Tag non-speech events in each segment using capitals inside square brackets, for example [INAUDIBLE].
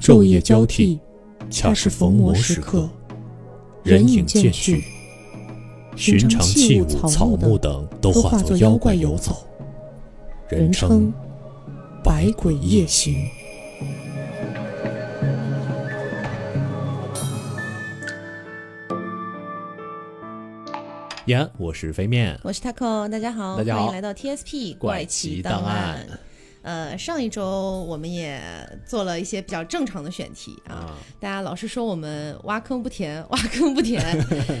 昼夜交替，恰是逢魔时刻。人影渐去，寻常器物、草木等都化作妖怪游走，人称百鬼夜行。延安，我是飞面，我是 taco，大家好，大家好欢迎来到 TSP 怪奇档案案。呃，上一周我们也做了一些比较正常的选题啊，啊，大家老是说我们挖坑不填，[LAUGHS] 挖坑不填。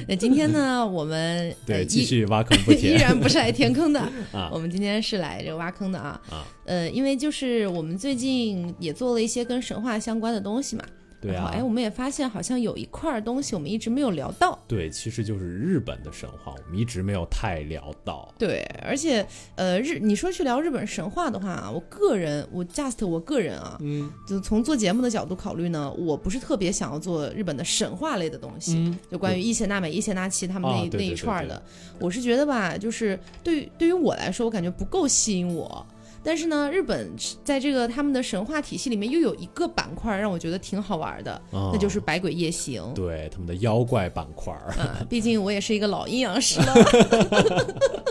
那今天呢，我们呃对，依继续挖坑不填 [LAUGHS] 依然不是来填坑的，[LAUGHS] 啊我们今天是来这个挖坑的啊。啊，呃，因为就是我们最近也做了一些跟神话相关的东西嘛，对啊哎，，我们也发现好像有一块儿东西我们一直没有聊到。对，其实就是日本的神话，我们一直没有太聊到。对，而且呃，日你说去聊日本神话的话，我个人我 just 我个人啊，嗯就从做节目的角度考虑呢，我不是特别想要做日本的神话类的东西，嗯，就关于伊邪那美、伊邪那岐他们那一、那一串儿的，我是觉得吧，就是对于对于我来说，我感觉不够吸引我。但是呢，日本在这个他们的神话体系里面又有一个板块让我觉得挺好玩的，啊那就是百鬼夜行。对他们的妖怪板块儿。[LAUGHS] 啊，毕竟我也是一个老阴阳师了。[LAUGHS]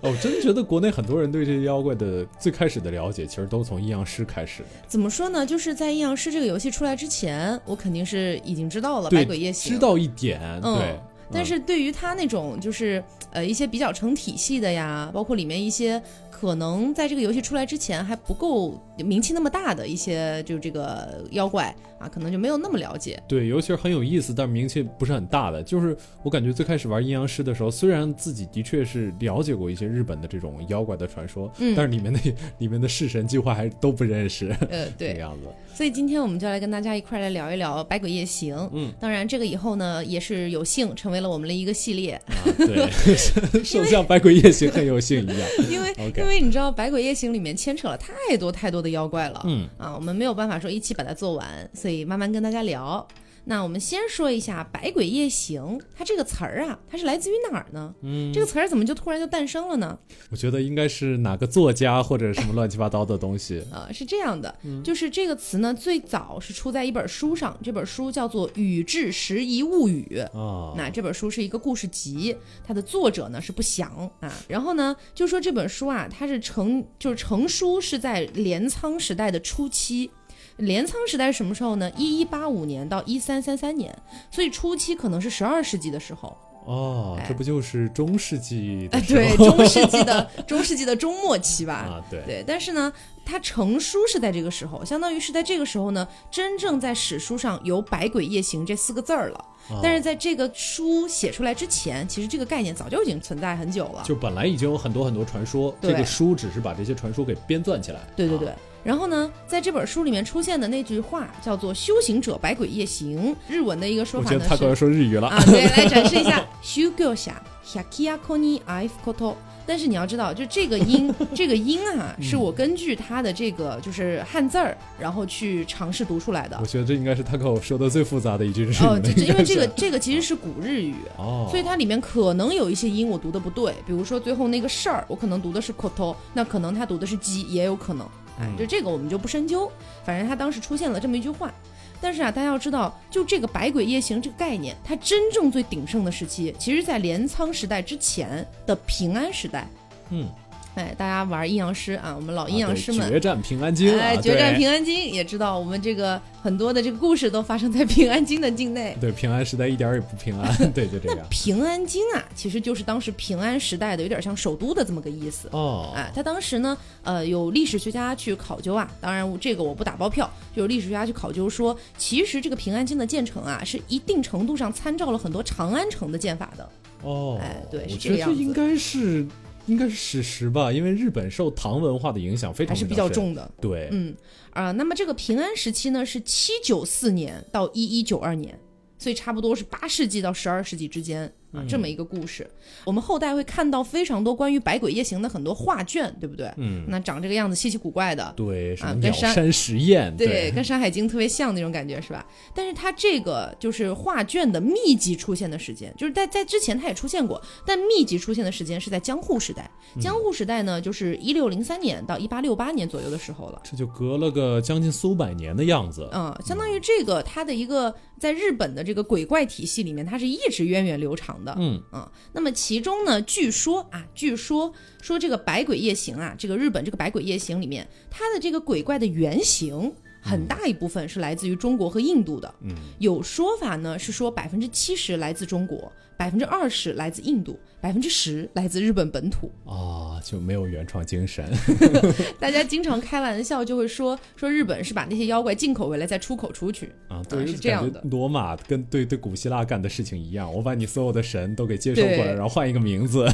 哦，我真觉得国内很多人对这些妖怪的最开始的了解，其实都从阴阳师开始的。怎么说呢？就是在阴阳师这个游戏出来之前，我肯定是已经知道了百鬼夜行，知道一点，嗯对。但是对于他那种就是呃一些比较成体系的呀，包括里面一些可能在这个游戏出来之前还不够名气那么大的一些就这个妖怪啊，可能就没有那么了解。对，尤其是很有意思，但是名气不是很大的。就是我感觉最开始玩阴阳师的时候，虽然自己的确是了解过一些日本的这种妖怪的传说，嗯但是里面的 [LAUGHS] 里面的式神计划还都不认识，呃，对 [LAUGHS] 这个，样子。所以今天我们就来跟大家一块来聊一聊百鬼夜行。嗯，当然这个以后呢也是有幸成为了我们的一个系列，啊，对，[LAUGHS] 就像百鬼夜行很有幸一样。因为因为你知道百鬼夜行里面牵扯了太多太多的妖怪了。嗯，啊，我们没有办法说一起把它做完，所以慢慢跟大家聊。那我们先说一下“百鬼夜行”，它这个词儿啊，它是来自于哪儿呢？嗯，这个词儿怎么就突然就诞生了呢？我觉得应该是哪个作家或者什么乱七八糟的东西。啊，是这样的，嗯就是这个词呢，最早是出在一本书上，这本书叫做《宇治时遗物语》。啊，那这本书是一个故事集，它的作者呢是不详啊。然后呢，就说这本书啊，它是成就是成书是在镰仓时代的初期。镰仓时代是什么时候呢？一一八五年到一三三三年，所以初期可能是十二世纪的时候。哦，哎这不就是中世纪哎？对，中世纪的中世纪的中末期吧。啊，对，对，但是呢，它成书是在这个时候，相当于是在这个时候呢，真正在史书上有“百鬼夜行”这四个字儿了。啊但是在这个书写出来之前，其实这个概念早就已经存在很久了。就本来已经有很多很多传说，这个书只是把这些传说给编撰起来。对对对。啊然后呢，在这本书里面出现的那句话叫做“修行者百鬼夜行”，日文的一个说我法呢觉得他可要是说日语了。啊，对，来展示一下“[LAUGHS] 修行者百鬼に会うこと”。但是你要知道，就这个音，[LAUGHS] 这个音啊，是我根据它的这个就是汉字儿，然后去尝试读出来的我。觉得这应该是他跟我说的最复杂的一句日语哦，了。这这因为这个应[LAUGHS] 该是这个其实是古日语，哦，所以它里面可能有一些音我读的不对，比如说最后那个事儿，我可能读的是 koto，那可能他读的是鸡，也有可能。 哎，嗯就这个我们就不深究，反正他当时出现了这么一句话。但是啊，大家要知道，就这个百鬼夜行这个概念，它真正最鼎盛的时期，其实在镰仓时代之前的平安时代。嗯，哎，大家玩阴阳师啊，我们老阴阳师们，决战平安京哎，啊，决战平安京，也知道我们这个很多的这个故事都发生在 [LAUGHS] 平安京的境内。对平安时代一点儿也不平安，[LAUGHS] 对，就这样。平安京啊，其实就是当时平安时代的，有点像首都的这么个意思。哦，哎，他当时呢，呃，有历史学家去考究啊，当然这个我不打包票，就有历史学家去考究说，其实这个平安京的建成啊，是一定程度上参照了很多长安城的建法的。哦，哎对是我这个样子觉得这应该是应该是史实吧，因为日本受唐文化的影响非常还是比较。重的，对，嗯啊、那么这个平安时期呢是七九四年到一一九二年，所以差不多是八世纪到十二世纪之间啊，这么一个故事。我们后代会看到非常多关于百鬼夜行的很多画卷，对不对？嗯，那长这个样子稀奇古怪的，对，啊跟山山实验，对，跟《山海经》特别像那种感觉，是吧？但是它这个就是画卷的密集出现的时间，就是在在之前它也出现过，但密集出现的时间是在江户时代。江户时代呢，就是一六零三年到一八六八年左右的时候了。这就隔了个将近四五百年的样子。嗯，相当于这个它的一个在日本的这个鬼怪体系里面，它是一直源远流长的。嗯啊，那么其中呢，据说啊，据说说这个百鬼夜行啊，这个日本这个百鬼夜行里面，它的这个鬼怪的原型。很大一部分是来自于中国和印度的，嗯，有说法呢是说百分之七十来自中国，百分之二十来自印度，百分之十来自日本本土。啊，就没有原创精神。[LAUGHS] 大家经常开玩笑就会说说日本是把那些妖怪进口回来再出口出去啊，对，是这样的罗马跟对对古希腊干的事情一样，我把你所有的神都给接收过来，然后换一个名字。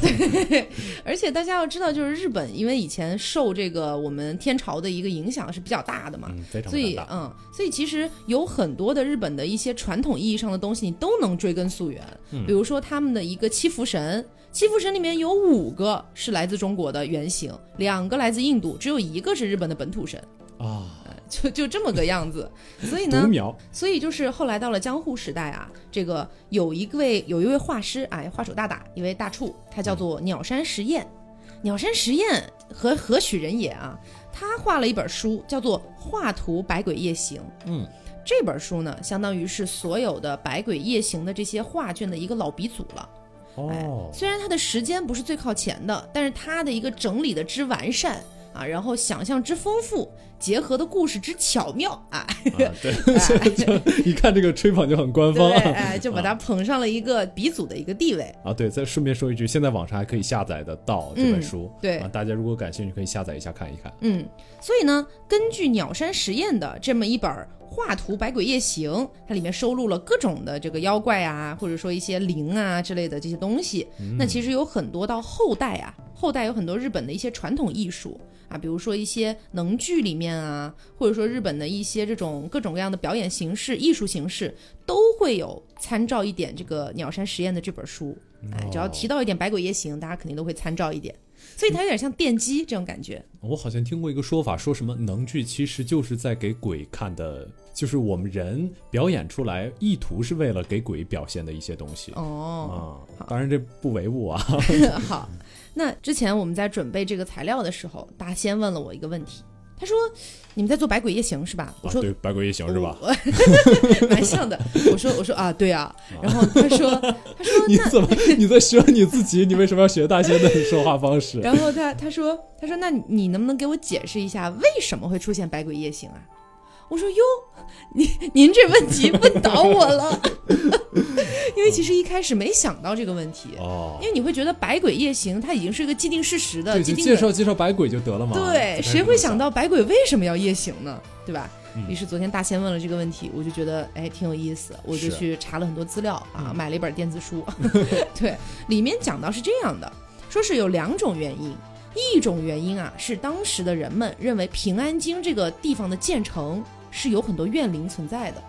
[LAUGHS] 而且大家要知道，就是日本因为以前受这个我们天朝的一个影响是比较大的嘛，嗯，非常所以。嗯，所以其实有很多的日本的一些传统意义上的东西，你都能追根溯源。嗯比如说他们的一个七福神，七福神里面有五个是来自中国的原型，两个来自印度，只有一个是日本的本土神，啊，[LAUGHS] 就就这么个样子。[LAUGHS] 所以呢，所以就是后来到了江户时代啊，这个有一位有一位画师哎，画手大大，一位大处，他叫做鸟山实验。鸟山实验何何许人也啊？他画了一本书，叫做《画图百鬼夜行》。嗯，这本书呢，相当于是所有的百鬼夜行的这些画卷的一个老鼻祖了。哦，虽然它的时间不是最靠前的，但是它的一个整理的之完善啊，然后想象之丰富，结合的故事之巧妙啊，啊对 [LAUGHS] [LAUGHS] [LAUGHS] 一看这个吹捧就很官，方啊。哎，就把它捧上了一个鼻祖的一个地位。啊，对，再顺便说一句，现在网上还可以下载的到这本书，对啊，大家如果感兴趣可以下载一下看一看。嗯，所以呢，根据鸟山实验的这么一本《画图百鬼夜行》，它里面收录了各种的这个妖怪啊，或者说一些灵啊之类的这些东西。那其实有很多到后代啊，后代有很多日本的一些传统艺术啊，比如说一些能剧里面啊，或者说日本的一些这种各种各样的表演形式、艺术形式，都会有参照一点这个鸟山实验的这本书。哎，只要提到一点百鬼夜行，大家肯定都会参照一点。所以它有点像电击这种感觉。我好像听过一个说法，说什么能剧其实就是在给鬼看的，就是我们人表演出来，意图是为了给鬼表现的一些东西。哦，啊，当然这不唯物啊。[LAUGHS] 好，那之前我们在准备这个材料的时候，大仙问了我一个问题，他说：“你们在做百鬼夜行是吧？”我啊，说：“对，百鬼夜行是吧？我 [LAUGHS] 蛮像的。”我说：“我说啊，对啊。”然后他说：“他说。[LAUGHS] ”你怎么你在学你自己？你为什么要学大仙的说话方式？然后他他说他说那你能不能给我解释一下为什么会出现百鬼夜行啊？我说哟，您您这问题问倒我了，[LAUGHS] 因为其实一开始没想到这个问题，哦因，为你会觉得百鬼夜行它已经是一个既定事实的介绍介绍百鬼就得了嘛。对，谁会想到百鬼为什么要夜行呢？对吧？嗯于是昨天大仙问了这个问题，我就觉得哎挺有意思，我就去查了很多资料啊，嗯买了一本电子书，[LAUGHS] 对，里面讲到是这样的，说是有两种原因，一种原因啊是当时的人们认为平安京这个地方的建成是有很多怨灵存在的，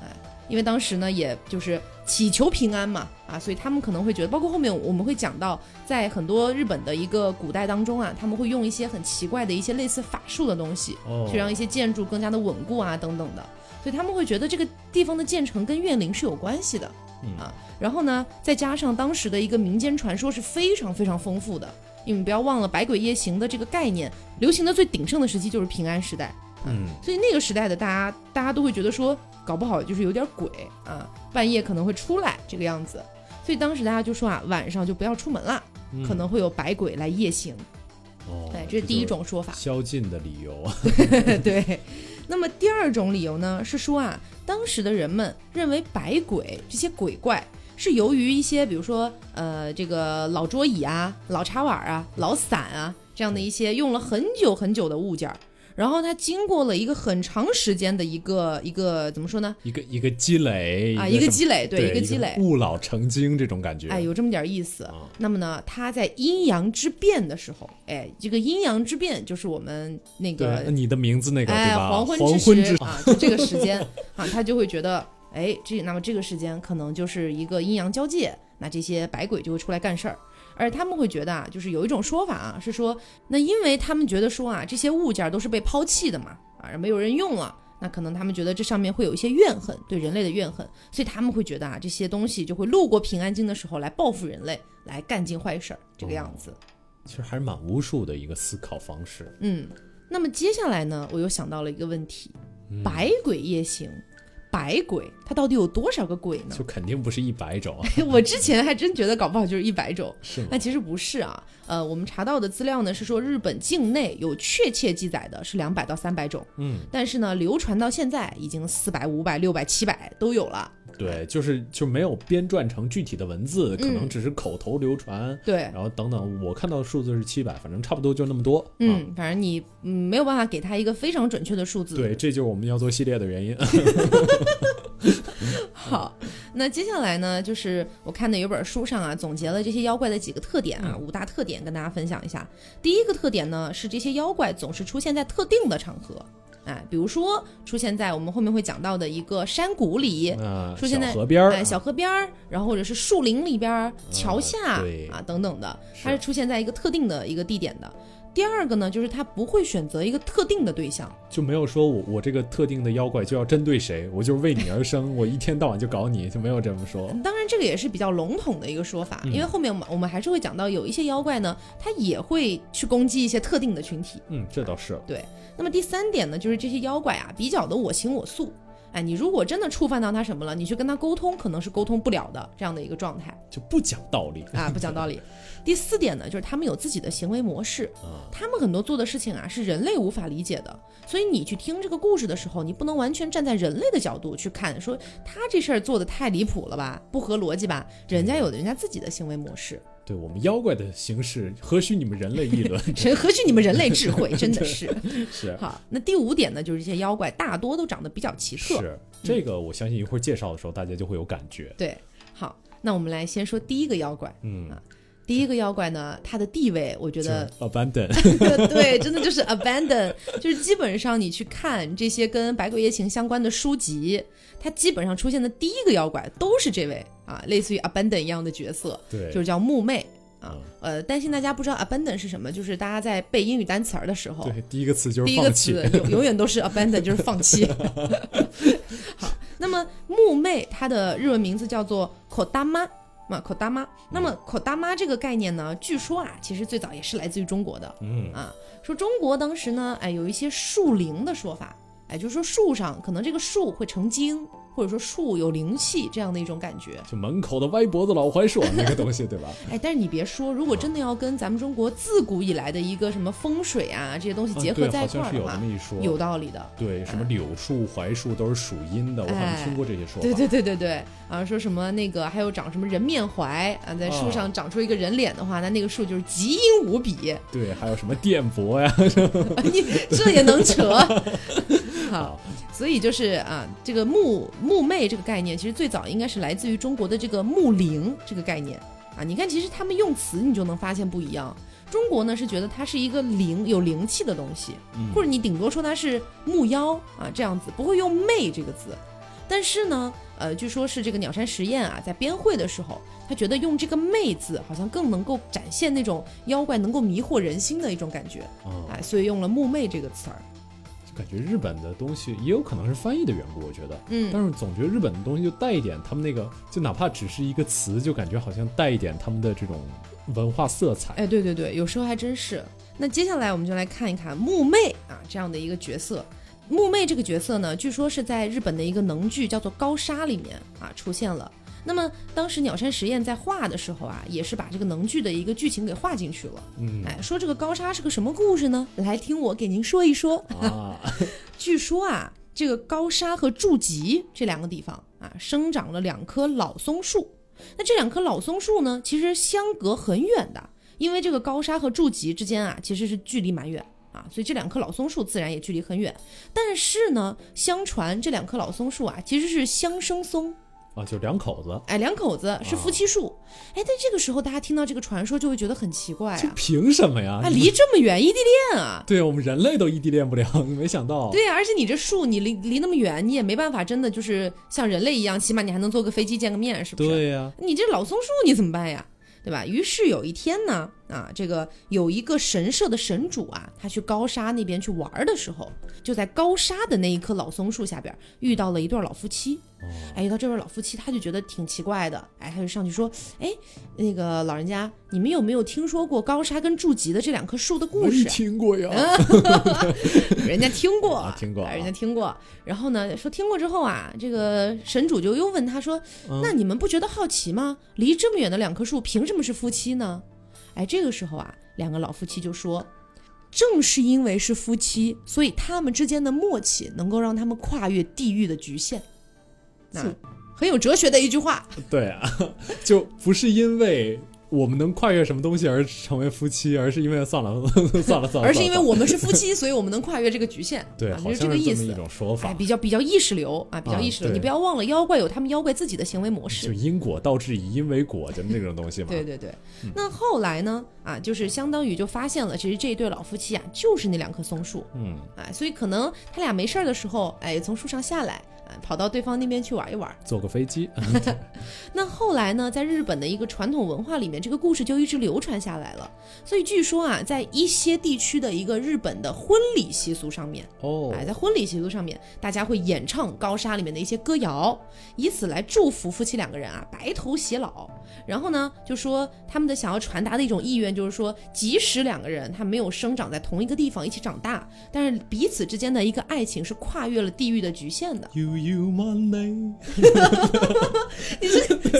哎，因为当时呢也就是祈求平安嘛，啊，所以他们可能会觉得，包括后面我们会讲到，在很多日本的一个古代当中啊，他们会用一些很奇怪的一些类似法术的东西，哦，去让一些建筑更加的稳固啊，等等的。所以他们会觉得这个地方的建成跟怨灵是有关系的，嗯。啊，然后呢，再加上当时的一个民间传说是非常非常丰富的，因为你不要忘了百鬼夜行的这个概念，流行的最鼎盛的时期就是平安时代，嗯，所以那个时代的大家，大家都会觉得说，搞不好就是有点鬼啊，半夜可能会出来这个样子。所以当时大家就说啊，晚上就不要出门了，嗯可能会有百鬼来夜行。哦，哎，这是第一种说法。宵禁的理由。[LAUGHS] 对，那么第二种理由呢，是说啊，当时的人们认为百鬼这些鬼怪是由于一些，比如说呃，这个老桌椅啊、老茶碗啊、老伞啊这样的一些用了很久很久的物件儿，然后他经过了一个很长时间的一个一个怎么说呢？一个一个积累啊，一个积累，对，一个积累。物老成精这种感觉。哎，有这么点意思。啊那么呢，他在阴阳之变的时候，哎，这个阴阳之变就是我们那，个你的名字那个？黄昏黄之之时啊，就这个时间 [LAUGHS] 啊，他就会觉得，哎，这那么这个时间可能就是一个阴阳交界那这些白鬼就会出来干事儿。而他们会觉得啊，就是有一种说法啊，是说，那因为他们觉得说啊，这些物件都是被抛弃的嘛，啊，没有人用了，那可能他们觉得这上面会有一些怨恨，对人类的怨恨，所以他们会觉得啊，这些东西就会路过平安京的时候来报复人类，来干尽坏事儿，这个样子。其实还是蛮无数的一个思考方式。嗯，那么接下来呢，我又想到了一个问题：百鬼夜行。百鬼，它到底有多少个鬼呢？就肯定不是一百种。[LAUGHS] 我之前还真觉得搞不好就是一百种，是那其实不是啊。呃，我们查到的资料呢是说，日本境内有确切记载的是两百到三百种。嗯，但是呢，流传到现在已经四百、五百、六百、七百都有了。对，就是就没有编撰成具体的文字，可能只是口头流传。对，然后等等，我看到的数字是七百，反正差不多就那么多。嗯，反正你嗯没有办法给他一个非常准确的数字。对，这就是我们要做系列的原因。[LAUGHS] [LAUGHS] 好，那接下来呢，就是我看的有本书上啊，总结了这些妖怪的几个特点啊，五大特点跟大家分享一下。第一个特点呢，是这些妖怪总是出现在特定的场合。哎，比如说出现在我们后面会讲到的一个山谷里，出现在河边儿，哎，小河边儿，然后或者是树林里边儿、桥下啊等等的，它是出现在一个特定的一个地点的。第二个呢，就是他不会选择一个特定的对象，就没有说我我这个特定的妖怪就要针对谁，我就是为你而生，我一天到晚就搞你，就没有这么说。当然，这个也是比较笼统的一个说法，因为后面我们我们还是会讲到有一些妖怪呢，他也会去攻击一些特定的群体。嗯，这倒是。对。那么第三点呢，就是这些妖怪啊，比较的我行我素。哎，你如果真的触犯到他什么了，你去跟他沟通，可能是沟通不了的这样的一个状态，就不讲道理啊，不讲道理。第四点呢，就是他们有自己的行为模式，他们很多做的事情啊是人类无法理解的，所以你去听这个故事的时候，你不能完全站在人类的角度去看，说他这事儿做的太离谱了吧，不合逻辑吧？人家有人家自己的行为模式。对我们妖怪的形式，何须你们人类议论？[LAUGHS] 何须你们人类智慧？真的是 [LAUGHS] 是。好，那第五点呢，就是这些妖怪大多都长得比较奇特。是这个，我相信一会儿介绍的时候，大家就会有感觉。对，好，那我们来先说第一个妖怪。嗯啊。第一个妖怪呢，他的地位，我觉得 abandon，[LAUGHS] 对，真的就是 abandon，就是基本上你去看这些跟百鬼夜行相关的书籍，它基本上出现的第一个妖怪都是这位啊，类似于 abandon 一样的角色，对，就是叫木妹啊。呃，担心大家不知道 abandon 是什么，就是大家在背英语单词儿的时候，对，第一个词就是第一个词永 [LAUGHS] 永远都是 abandon，就是放弃。[LAUGHS] 好，那么木妹她的日文名字叫做 kodama。嘛，口大妈。那么口大妈这个概念呢，据说啊，其实最早也是来自于中国的。嗯啊，说中国当时呢，哎，有一些树灵的说法，哎，就是说树上可能这个树会成精。或者说树有灵气这样的一种感觉，就门口的歪脖子老槐树那个东西，对吧？[LAUGHS] 哎，但是你别说，如果真的要跟咱们中国自古以来的一个什么风水啊这些东西结合在一块儿的话，有道理的。对，什么柳树、槐树都是属阴的，我好像听过这些说法。对对对对对，啊，说什么那个还有长什么人面槐啊，在树上长出一个人脸的话，那那个树就是极阴无比。对，还有什么电波呀？[LAUGHS] 你这也能扯？[LAUGHS] 好。所以就是啊，这个木木魅这个概念，其实最早应该是来自于中国的这个木灵这个概念啊。你看，其实他们用词你就能发现不一样。中国呢是觉得它是一个灵有灵气的东西，或者你顶多说它是木妖啊这样子，不会用魅这个字。但是呢，呃，据说是这个鸟山实验啊，在编绘的时候，他觉得用这个魅字好像更能够展现那种妖怪能够迷惑人心的一种感觉，啊，所以用了木魅这个词儿。感觉日本的东西也有可能是翻译的缘故，我觉得，嗯，但是总觉得日本的东西就带一点他们那个，就哪怕只是一个词，就感觉好像带一点他们的这种文化色彩。哎，对对对，有时候还真是。那接下来我们就来看一看木妹啊这样的一个角色。木妹这个角色呢，据说是在日本的一个能剧叫做《高沙》里面啊出现了。那么当时鸟山实验在画的时候啊，也是把这个能剧的一个剧情给画进去了。嗯，哎，说这个高沙是个什么故事呢？来听我给您说一说。啊，[LAUGHS] [LAUGHS] 据说啊，这个高沙和筑吉这两个地方啊，生长了两棵老松树。那这两棵老松树呢，其实相隔很远的，因为这个高沙和筑吉之间啊，其实是距离蛮远啊，所以这两棵老松树自然也距离很远。但是呢，相传这两棵老松树啊，其实是相生松。啊，就两口子，哎，两口子是夫妻树。哎，但这个时候大家听到这个传说就会觉得很奇怪这啊，凭什么呀？啊，离这么远，异地恋啊。对我们人类都异地恋不了，[LAUGHS] 没想到。对呀、而且你这树，你离离那么远，你也没办法真的就是像人类一样，起码你还能坐个飞机见个面，是不是？对呀，你这老松树你怎么办呀？对吧？于是有一天呢，啊，这个有一个神社的神主啊，他去高沙那边去玩儿的时候，就在高沙的那一棵老松树下边遇到了一对老夫妻。哎，遇到这对老夫妻，他就觉得挺奇怪的，哎，他就上去说，哎，那个老人家，你们有没有听说过高沙跟筑吉的这两棵树的故事？听过呀。[LAUGHS] 人家听过，[LAUGHS] 啊听过人家听过。然后呢，说听过之后啊，这个神主就又问他说：“嗯那你们不觉得好奇吗？离这么远的两棵树，凭什么是夫妻呢？”哎，这个时候啊，两个老夫妻就说：“正是因为是夫妻，所以他们之间的默契能够让他们跨越地域的局限。”那很有哲学的一句话。对啊，[LAUGHS] 就不是因为我们能跨越什么东西而成为夫妻，而是因为算了 [LAUGHS] 算了算了，而是因为我们是夫妻，所以我们能跨越这个局限。[LAUGHS] 对，啊，好就是这个意思像是这么一。种说法哎，。比较比较意识流啊，比较啊意识流。对你不要忘了，妖怪有他们妖怪自己的行为模式就。因果倒置以因为果，就那种东西嘛。[LAUGHS] 对对对，嗯那后来呢？啊，就是相当于就发现了，其实这一对老夫妻啊，就是那两棵松树，嗯，哎，所以可能他俩没事儿的时候，哎，从树上下来，啊，跑到对方那边去玩一玩。坐个飞机，[LAUGHS] 那后来呢，在日本的一个传统文化里面，这个故事就一直流传下来了。所以据说啊，在一些地区的一个日本的婚礼习俗上面，哦，哎，在婚礼习俗上面，大家会演唱高沙里面的一些歌谣，以此来祝福夫妻两个人啊白头偕老。然后呢，就说他们的想要传达的一种意愿，就是说，即使两个人他没有生长在同一个地方一起长大，但是彼此之间的一个爱情是跨越了地域的局限的。You [LAUGHS] money，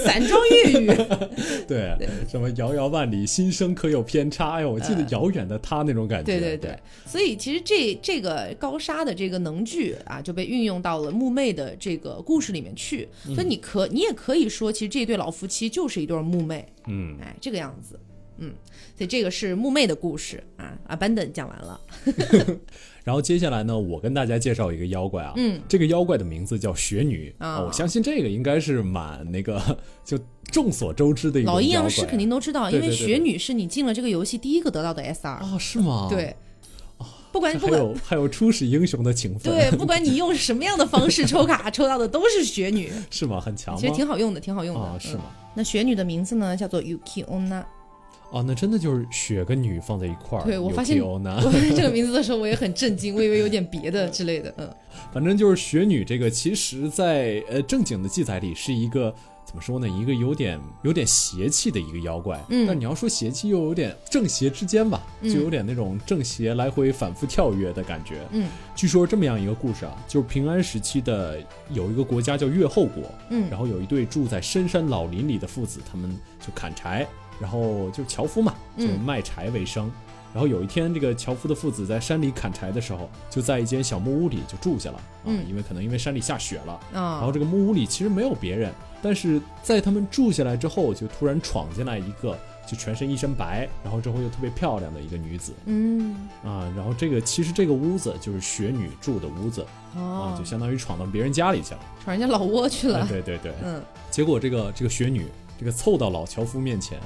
散装粤语，[LAUGHS] 对，什么遥遥万里，心声可有偏差？哎呦，我记得遥远的他那种感觉。对对对，所以其实这这个高沙的这个能剧啊，就被运用到了木妹的这个故事里面去。所以你可你也可以说，其实这对老夫妻就是一对木妹。嗯，哎，这个样子，嗯，所以这个是木妹的故事啊。啊，班本讲完了，[LAUGHS] 然后接下来呢，我跟大家介绍一个妖怪啊，嗯，这个妖怪的名字叫雪女啊我相信这个应该是蛮那个就众所周知的一个老阴阳师肯定都知道，因为雪女是你进了这个游戏第一个得到的 SR，、啊，是吗？，对，不管还不管。有还有初始英雄的情分，对，不管你用什么样的方式抽卡，抽到的都是雪女，[LAUGHS] 是吗？很强吗？其实挺好用的，挺好用的。啊，是嗯吗？那雪女的名字呢，叫做 Yuki Onna。哦，那真的就是雪跟女放在一块儿。对我发现我看这个名字的时候，我也很震惊，我以为有点别的之类的。嗯，[LAUGHS] 反正就是雪女这个，其实在呃正经的记载里是一个怎么说呢？一个有点有点邪气的一个妖怪。嗯但你要说邪气，又有点正邪之间吧，就嗯有点那种正邪来回反复跳跃的感觉。嗯，据说这么样一个故事啊，就是平安时期的有一个国家叫越后国，嗯然后有一对住在深山老林里的父子，他们就砍柴，然后就樵夫嘛，就嗯卖柴为生。然后有一天，这个樵夫的父子在山里砍柴的时候，就在一间小木屋里就住下了啊，嗯。因为可能因为山里下雪了，啊，然后这个木屋里其实没有别人，但是在他们住下来之后，就突然闯进来一个就全身一身白，然后之后又特别漂亮的一个女子。嗯，啊，然后这个其实这个屋子就是雪女住的屋子啊，哦就，相当于闯到别人家里去了。闯人家老窝去了。哎。对对对，嗯，结果这个这个雪女这个凑到老樵夫面前，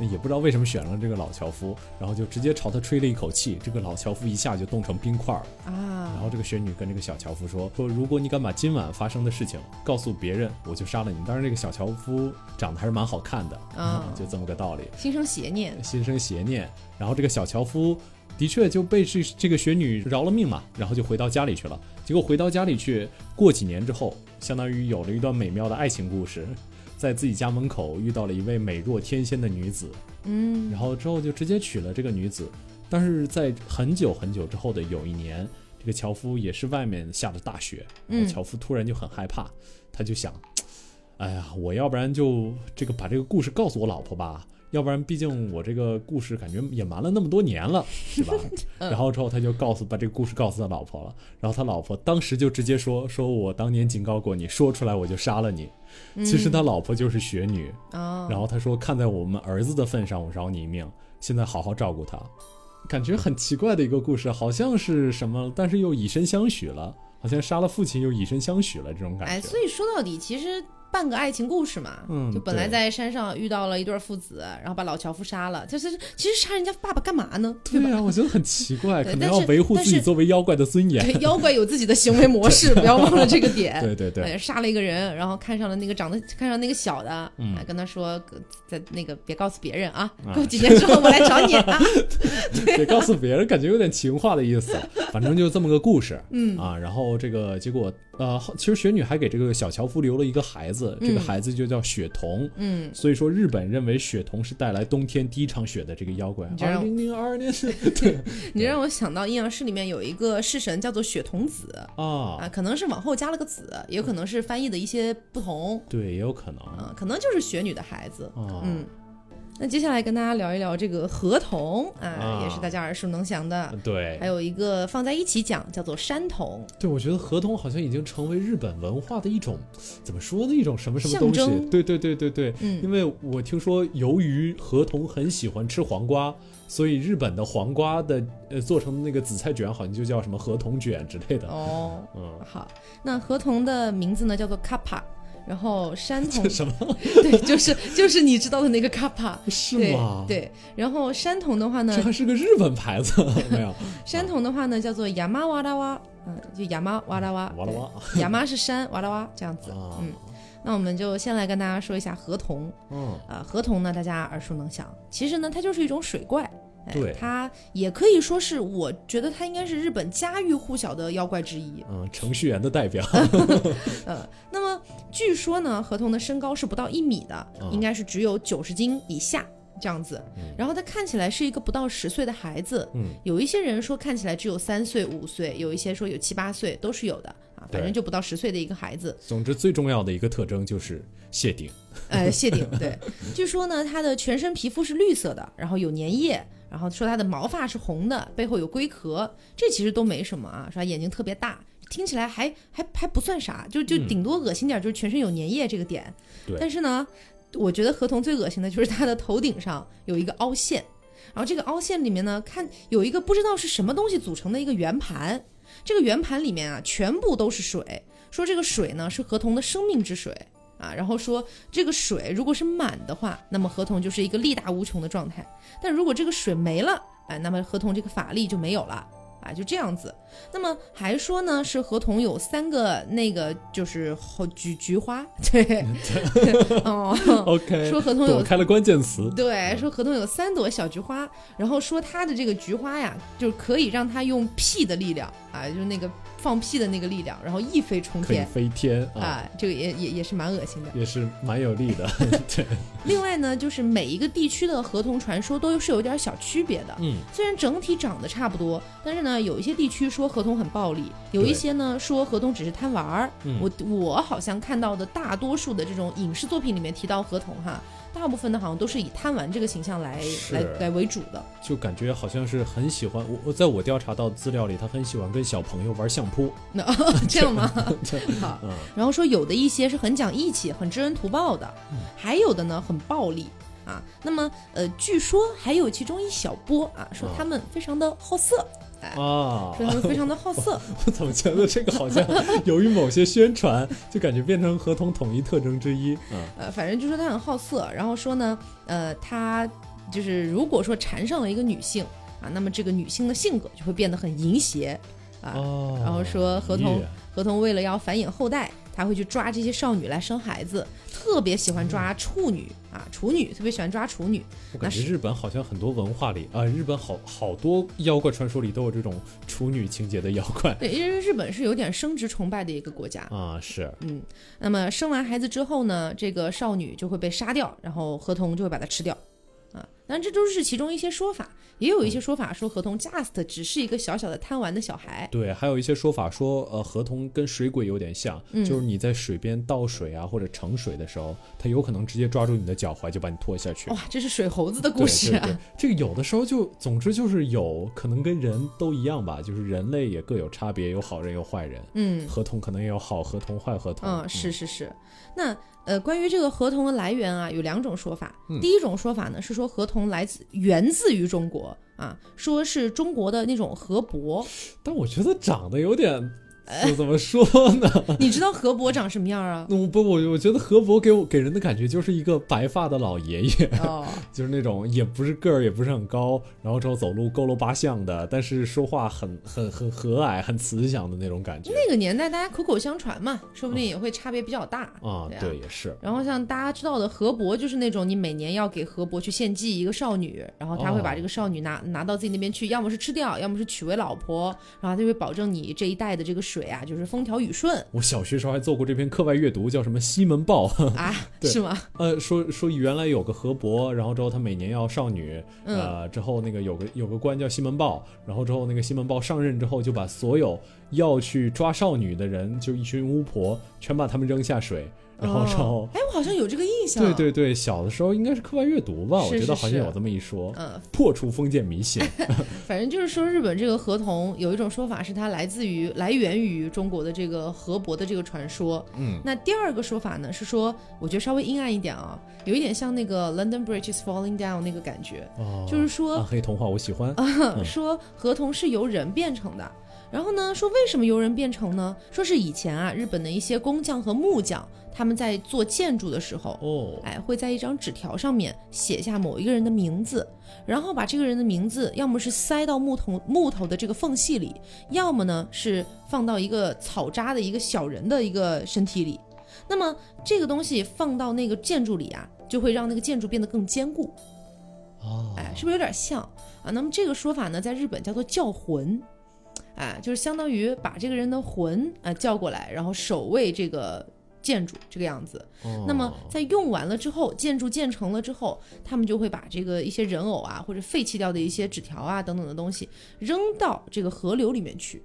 也不知道为什么选了这个老樵夫，然后就直接朝他吹了一口气，这个老樵夫一下就冻成冰块儿啊。然啊，后这个雪女跟这个小樵夫说：“说如果你敢把今晚发生的事情告诉别人，我就杀了你。”当然，这个小樵夫长得还是蛮好看的，啊就这么个道理，心生邪念。心生邪念。然后这个小樵夫的确就被这这个雪女饶了命嘛，然后就回到家里去了。结果回到家里去，过几年之后，相当于有了一段美妙的爱情故事，在自己家门口遇到了一位美若天仙的女子，嗯然后之后就直接娶了这个女子。但是在很久很久之后的有一年，这个樵夫也是外面下了大雪，然后嗯樵夫突然就很害怕，他就想，哎呀，我要不然就这个把这个故事告诉我老婆吧，要不然毕竟我这个故事感觉也瞒了那么多年了，是吧？[LAUGHS] 嗯然后之后他就告诉把这个故事告诉他老婆了，然后他老婆当时就直接说，说我当年警告过你，说出来我就杀了你。其实他老婆就是雪女，啊，然后他说：“看在我们儿子的份上，我饶你一命。现在好好照顾他。”感觉很奇怪的一个故事，好像是什么，但是又以身相许了，好像杀了父亲又以身相许了这种感觉。哎，所以说到底，其实半个爱情故事嘛。嗯就本来在山上遇到了一对父子，然后把老樵夫杀了。就是其实杀人家爸爸干嘛呢？对吧？对呀、我觉得很奇怪，可能要维护自己作为妖怪的尊严。对，妖怪有自己的行为模式，[LAUGHS] 不要忘了这个点。[LAUGHS] 对对对，哎，杀了一个人，然后看上了那个长得看上那个小的，嗯哎跟他说，在那个别告诉别人啊，啊过几年之后我来找你啊。[LAUGHS] 别告诉别人，感觉有点情话的意思。反正就这么个故事，嗯啊，然后这个结果，呃，其实雪女还给这个小樵夫留了一个孩子，这个孩子就叫雪童。嗯，所以说，日本认为雪童是带来冬天第一场雪的这个妖怪。二零零二年。[LAUGHS] 对。你让我想到阴阳师里面有一个式神叫做雪童子。啊，啊，可能是往后加了个子，也有可能是翻译的一些不同。对，也有可能。啊，可能就是雪女的孩子。啊，嗯，那接下来跟大家聊一聊这个河童啊，啊也是大家耳熟能详的。对还有一个放在一起讲，叫做山童，对，我觉得河童好像已经成为日本文化的一种，怎么说呢？一种什么什么东西？对对对对对，嗯因为我听说，由于河童很喜欢吃黄瓜，所以日本的黄瓜的呃做成的那个紫菜卷好像就叫什么河童卷之类的。哦，嗯，好，那河童的名字呢叫做卡帕，然后山童 [LAUGHS] 什么？[LAUGHS] 对，就是就是你知道的那个卡帕，是对吗？，对，然后山童的话呢这，还是个日本牌子，[LAUGHS] 没有？山童的话呢叫做亚麻哇啦哇，嗯，就亚麻哇啦哇，哇啦哇，亚麻是山，哇啦哇这样子，啊，嗯，那我们就先来跟大家说一下河童，嗯，啊，河童呢大家耳熟能详，其实呢它就是一种水怪。哎对他也可以说是，我觉得他应该是日本家喻户晓的妖怪之一。嗯，程序员的代表，呃，[LAUGHS] 那么据说呢，合同的身高是不到一米的，嗯应该是只有九十斤以下这样子。然后他看起来是一个不到十岁的孩子，嗯，有一些人说看起来只有三岁、五岁，有一些说有七八岁，都是有的啊。反正就不到十岁的一个孩子，总之最重要的一个特征就是谢顶，呃，谢顶对。据说呢，他的全身皮肤是绿色的，然后有粘液。然后说他的毛发是红的，背后有龟壳，这其实都没什么啊。说他眼睛特别大，听起来还还还不算啥，就就嗯顶多恶心点，就是全身有粘液这个点。对但是呢，我觉得河童最恶心的就是它的头顶上有一个凹陷，然后这个凹陷里面呢，看有一个不知道是什么东西组成的一个圆盘，这个圆盘里面啊全部都是水，说这个水呢是河童的生命之水。啊，然后说这个水如果是满的话，那么合同就是一个力大无穷的状态；但如果这个水没了，哎，那么合同这个法力就没有了。啊，就这样子。那么还说呢，是合同有三个那个就是后菊菊花，对，[LAUGHS] 哦，[LAUGHS] OK，说合同有开了关键词，对，说合同有三朵小菊花，然后说他的这个菊花呀，就可以让他用屁的力量啊，就是那个放屁的那个力量，然后一飞冲天飞天啊，啊，这个也也也是蛮恶心的。也是蛮有力的，[LAUGHS] 对，另外呢，就是每一个地区的合同传说都是有点小区别的。嗯，虽然整体长得差不多，但是呢，有一些地区说合同很暴力，有一些呢说合同只是贪玩儿。嗯我我好像看到的大多数的这种影视作品里面提到合同哈，大部分的好像都是以贪玩这个形象来来来为主的。就感觉好像是很喜欢我，我在我调查到资料里，他很喜欢跟小朋友玩相扑，那 [LAUGHS] 这样吗？[LAUGHS] [LAUGHS] 好，嗯，然后说有的一些是很讲义气、很知恩图报的，还有的呢很暴力啊。那么呃，据说还有其中一小波啊，说他们非常的好色，哎，啊，说他们非常的好色。[LAUGHS] 我怎么觉得这个好像 [LAUGHS] 由于某些宣传，就感觉变成合同统一特征之一，嗯，呃，反正就说他很好色，然后说呢，呃，他就是如果说缠上了一个女性啊，那么这个女性的性格就会变得很淫邪啊。哦，然后说合同合同为了要繁衍后代，他会去抓这些少女来生孩子，特别喜欢抓处女啊，处女特别喜欢抓处女。我感觉日本好像很多文化里啊、日本好好多妖怪传说里都有这种处女情节的妖怪对，因为日本是有点生殖崇拜的一个国家。啊，是，嗯，那么生完孩子之后呢，这个少女就会被杀掉，然后河童就会把它吃掉，啊，但这都是其中一些说法，也有一些说法说合同 just 只是一个小小的贪玩的小孩，对，还有一些说法说，呃，合同跟水鬼有点像，嗯。就是你在水边倒水啊或者盛水的时候，他有可能直接抓住你的脚踝就把你拖下去。哇，这是水猴子的故事啊，对对，这个有的时候就，总之就是有可能跟人都一样吧，就是人类也各有差别，有好人有坏人，嗯。合同可能也有好合同坏河童。嗯，是是是。那呃，关于这个合同的来源啊，有两种说法。嗯第一种说法呢是说合同来自源自于中国啊，说是中国的那种河伯，但我觉得长得有点就怎么说呢？[LAUGHS] 你知道河伯长什么样啊？我 [LAUGHS] 不，我我觉得河伯给我给人的感觉就是一个白发的老爷爷，哦，[LAUGHS] 就是那种也不是个儿也不是很高，然后之后走路佝偻八项的，但是说话很很很和蔼、很慈祥的那种感觉。那个年代大家口口相传嘛，说不定也会差别比较大啊，对啊对，也是。然后像大家知道的河伯，就是那种你每年要给河伯去献祭一个少女，然后他会把哦这个少女拿、拿到自己那边去，要么是吃掉，要么是娶为老婆，然后他就会保证你这一代的这个水啊，就是风调雨顺我小学时候还做过这篇课外阅读，叫什么《西门豹》。啊，[LAUGHS] 对是吗？呃，说说原来有个河伯，然后之后他每年要少女，嗯呃，之后那个有个有个官叫西门豹，然后之后那个西门豹上任之后，就把所有要去抓少女的人，就一群巫婆，全把他们扔下水，然后之后。哦哎，我好像有这个印象。对，对对，小的时候应该是课外阅读吧，我觉得好像有这么一说，嗯，破除封建迷信。[LAUGHS] 反正就是说日本这个河童有一种说法是它来自于来源于中国的这个河伯的这个传说。嗯，那第二个说法呢是说，我觉得稍微阴暗一点啊，有一点像那个 London Bridge is falling down 那个感觉，哦，就是说暗黑童话我喜欢。[LAUGHS] 说河童是由人变成的。然后呢，说为什么由人变成呢？说是以前啊，日本的一些工匠和木匠，他们在做建筑的时候，哦，哎，会在一张纸条上面写下某一个人的名字，然后把这个人的名字要么是塞到木头木头的这个缝隙里，要么呢是放到一个草扎的一个小人的一个身体里。那么这个东西放到那个建筑里啊，就会让那个建筑变得更坚固。哦，哎，是不是有点像啊？那么这个说法呢，在日本叫做叫魂，哎，就是相当于把这个人的魂啊、叫过来，然后守卫这个建筑这个样子。哦那么在用完了之后，建筑建成了之后，他们就会把这个一些人偶啊，或者废弃掉的一些纸条啊等等的东西扔到这个河流里面去。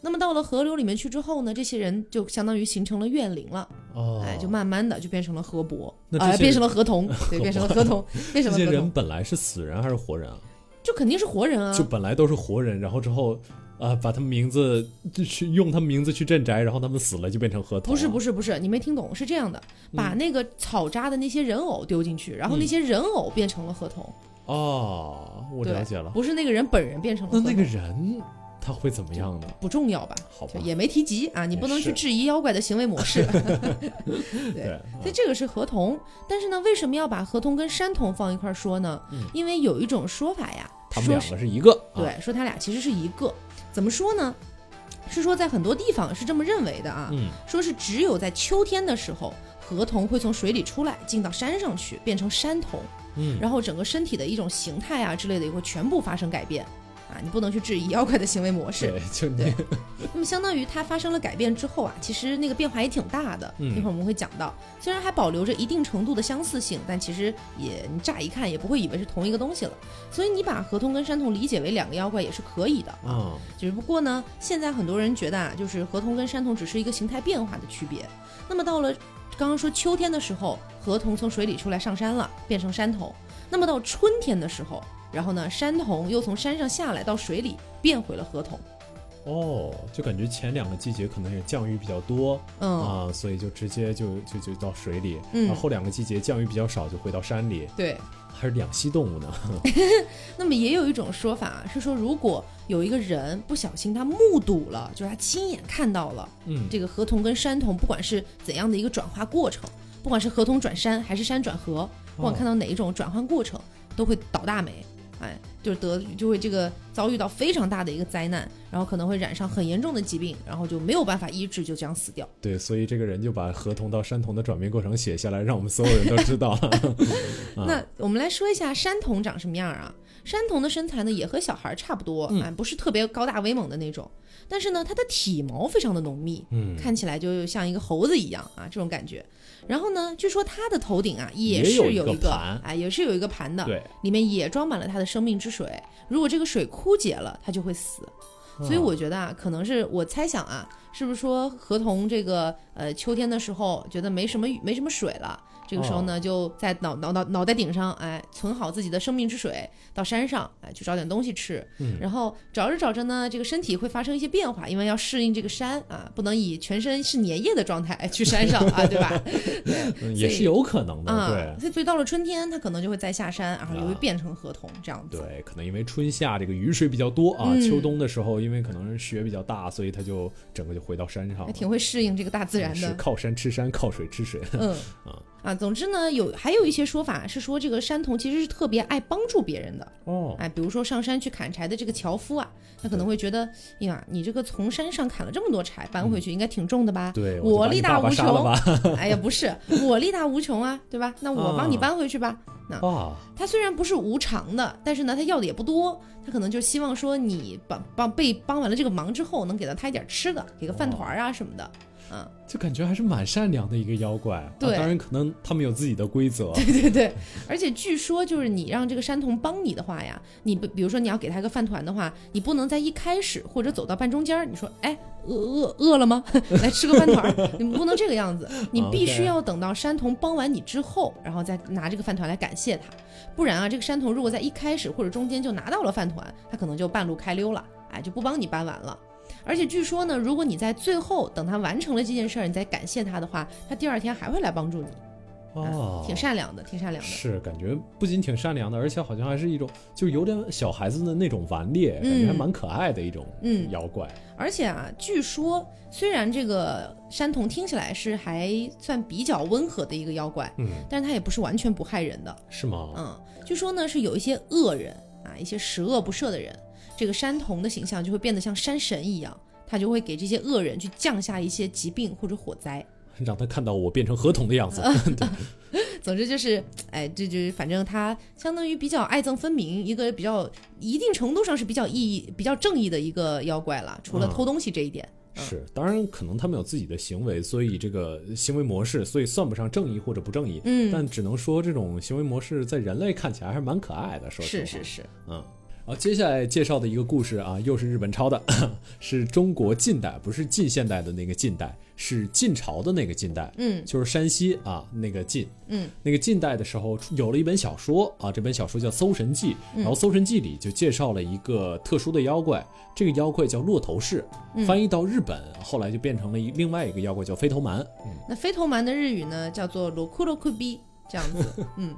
那么到了河流里面去之后呢，这些人就相当于形成了怨灵了，哦，哎，就慢慢的就变成了河伯，哎，变成了河童，[LAUGHS] 对，变成了河童，变这些人成了河童，本来是死人还是活人啊？就肯定是活人啊，就本来都是活人，然后之后。啊、把他们名字就去用他们名字去镇宅，然后他们死了就变成河童。不是不是，不是，你没听懂，是这样的，把那个草扎的那些人偶丢进去，然后那嗯些人偶变成了河童，哦，我了解了。不是那个人本人变成了河童。那那个人他会怎么样呢？不重要吧？好吧，也没提及啊，你不能去质疑妖怪的行为模式。[LAUGHS] [LAUGHS] 对，所以这个是河童，但是呢，为什么要把河童跟山童放一块儿说呢？嗯因为有一种说法呀，他们两个是一个。啊，对，说他俩其实是一个。怎么说呢？是说在很多地方是这么认为的啊，嗯，说是只有在秋天的时候，河童会从水里出来，进到山上去，变成山童，嗯，然后整个身体的一种形态啊之类的也会全部发生改变。啊，你不能去质疑妖怪的行为模式。对，就你对那么相当于它发生了改变之后啊，其实那个变化也挺大的。嗯一会儿我们会讲到，虽然还保留着一定程度的相似性，但其实也你乍一看也不会以为是同一个东西了。所以你把河童跟山童理解为两个妖怪也是可以的啊。啊，只不过呢，现在很多人觉得啊，就是河童跟山童只是一个形态变化的区别。那么到了刚刚说秋天的时候，河童从水里出来上山了，变成山童。那么到春天的时候，然后呢，山童又从山上下来到水里，变回了河童。哦，就感觉前两个季节可能也降雨比较多嗯，啊，所以就直接就就就到水里，嗯然后后两个季节降雨比较少，就回到山里，对。还是两栖动物呢。[LAUGHS] 那么也有一种说法是说，如果有一个人不小心他目睹了，就是他亲眼看到了嗯，这个河童跟山童，不管是怎样的一个转化过程，不管是河童转山还是山转河，不管看到哪一种转换过程，都会倒大霉，哎，就是得就会这个遭遇到非常大的一个灾难，然后可能会染上很严重的疾病，然后就没有办法医治，就这样死掉。对，所以这个人就把河童到山童的转变过程写下来，让我们所有人都知道了。[LAUGHS] 啊那我们来说一下山童长什么样啊？山童的身材呢，也和小孩儿差不多，嗯啊，不是特别高大威猛的那种，但是呢，它的体毛非常的浓密，嗯，看起来就像一个猴子一样啊，这种感觉。然后呢，据说它的头顶啊也也有一个是有一个，盘哎，也是有一个盘的，对，里面也装满了它的生命之水。如果这个水枯竭了，它就会死。所以啊我觉得啊，可能是我猜想啊，是不是说河童这个呃秋天的时候觉得没什么雨没什么水了，这个时候呢，就在脑脑脑脑袋顶上，哎，存好自己的生命之水，到山上，哎，去找点东西吃。嗯然后找着找着呢，这个身体会发生一些变化，因为要适应这个山啊，不能以全身是粘液的状态去山上啊，对吧？[LAUGHS] 嗯也是有可能的，啊，对。所以到了春天，它可能就会再下山，然后就会啊变成河童这样子。对，可能因为春夏这个雨水比较多啊，嗯秋冬的时候因为可能雪比较大，所以它就整个就回到山上。还挺会适应这个大自然的。是靠山吃山，靠水吃水。嗯 [LAUGHS] 啊啊，总之呢，有还有一些说法是说，这个山童其实是特别爱帮助别人的。哦，哎，比如说上山去砍柴的这个樵夫啊，他可能会觉得，哎呀，你这个从山上砍了这么多柴，搬回去应该挺重的吧？对，我力大无？穷。[LAUGHS] 哎呀，不是，我力大无穷啊，对吧？那我帮你啊搬回去吧。啊，他虽然不是无偿的，但是呢，他要的也不多，他可能就希望说你帮帮被帮完了这个忙之后，能给到他一点吃的，给个饭团啊什么的。啊，就感觉还是蛮善良的一个妖怪。啊对当然可能他们有自己的规则。[LAUGHS] 对对对，而且据说就是你让这个山童帮你的话呀，你不比如说你要给他一个饭团的话，你不能在一开始或者走到半中间，你说哎饿饿饿了吗？[LAUGHS] 来吃个饭团儿，[LAUGHS] 你不能这个样子，你必须要等到山童帮完你之后，然后再拿这个饭团来感谢他，不然啊，这个山童如果在一开始或者中间就拿到了饭团，他可能就半路开溜了，哎，就不帮你搬完了。而且据说呢，如果你在最后等他完成了这件事儿，你再感谢他的话，他第二天还会来帮助你。哦，挺善良的，挺善良的。是感觉不仅挺善良的，而且好像还是一种就有点小孩子的那种顽劣，感觉还嗯蛮可爱的一种嗯妖怪。而且啊，据说虽然这个山童听起来是还算比较温和的一个妖怪，嗯，但是他也不是完全不害人的。是吗？嗯，据说呢是有一些恶人啊，一些十恶不赦的人，这个山童的形象就会变得像山神一样，他就会给这些恶人去降下一些疾病或者火灾。[LAUGHS] 让他看到我变成河童的样子。[LAUGHS] [LAUGHS] 总之就是，哎，这就是反正他相当于比较爱憎分明，一个比较一定程度上是比较意义、比较正义的一个妖怪了，除了嗯偷东西这一点。是，当然可能他们有自己的行为，所以这个行为模式，所以算不上正义或者不正义。嗯，但只能说这种行为模式在人类看起来还是蛮可爱的。说实话是是是，嗯，好，接下来介绍的一个故事啊，又是日本抄的，[CLEARS THROAT] 是中国近代，不是近现代的那个近代，是晋朝的那个近代，嗯就是山西啊那个晋。嗯那个近代的时候有了一本小说啊，这本小说叫《搜神记》，嗯然后《搜神记》里就介绍了一个特殊的妖怪，这个妖怪叫骆头氏，嗯翻译到日本后来就变成了一另外一个妖怪叫飞头蛮。嗯，那飞头蛮的日语呢叫做罗库罗库比这样子。嗯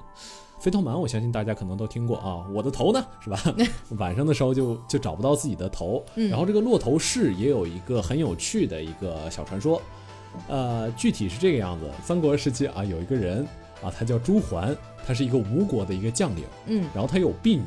飞头蛮我相信大家可能都听过啊，我的头呢是吧？[LAUGHS] 晚上的时候就就找不到自己的头，嗯然后这个落头氏也有一个很有趣的一个小传说，呃，具体是这个样子：三国时期啊，有一个人啊，他叫朱桓，他是一个吴国的一个将领。嗯然后他有婢女，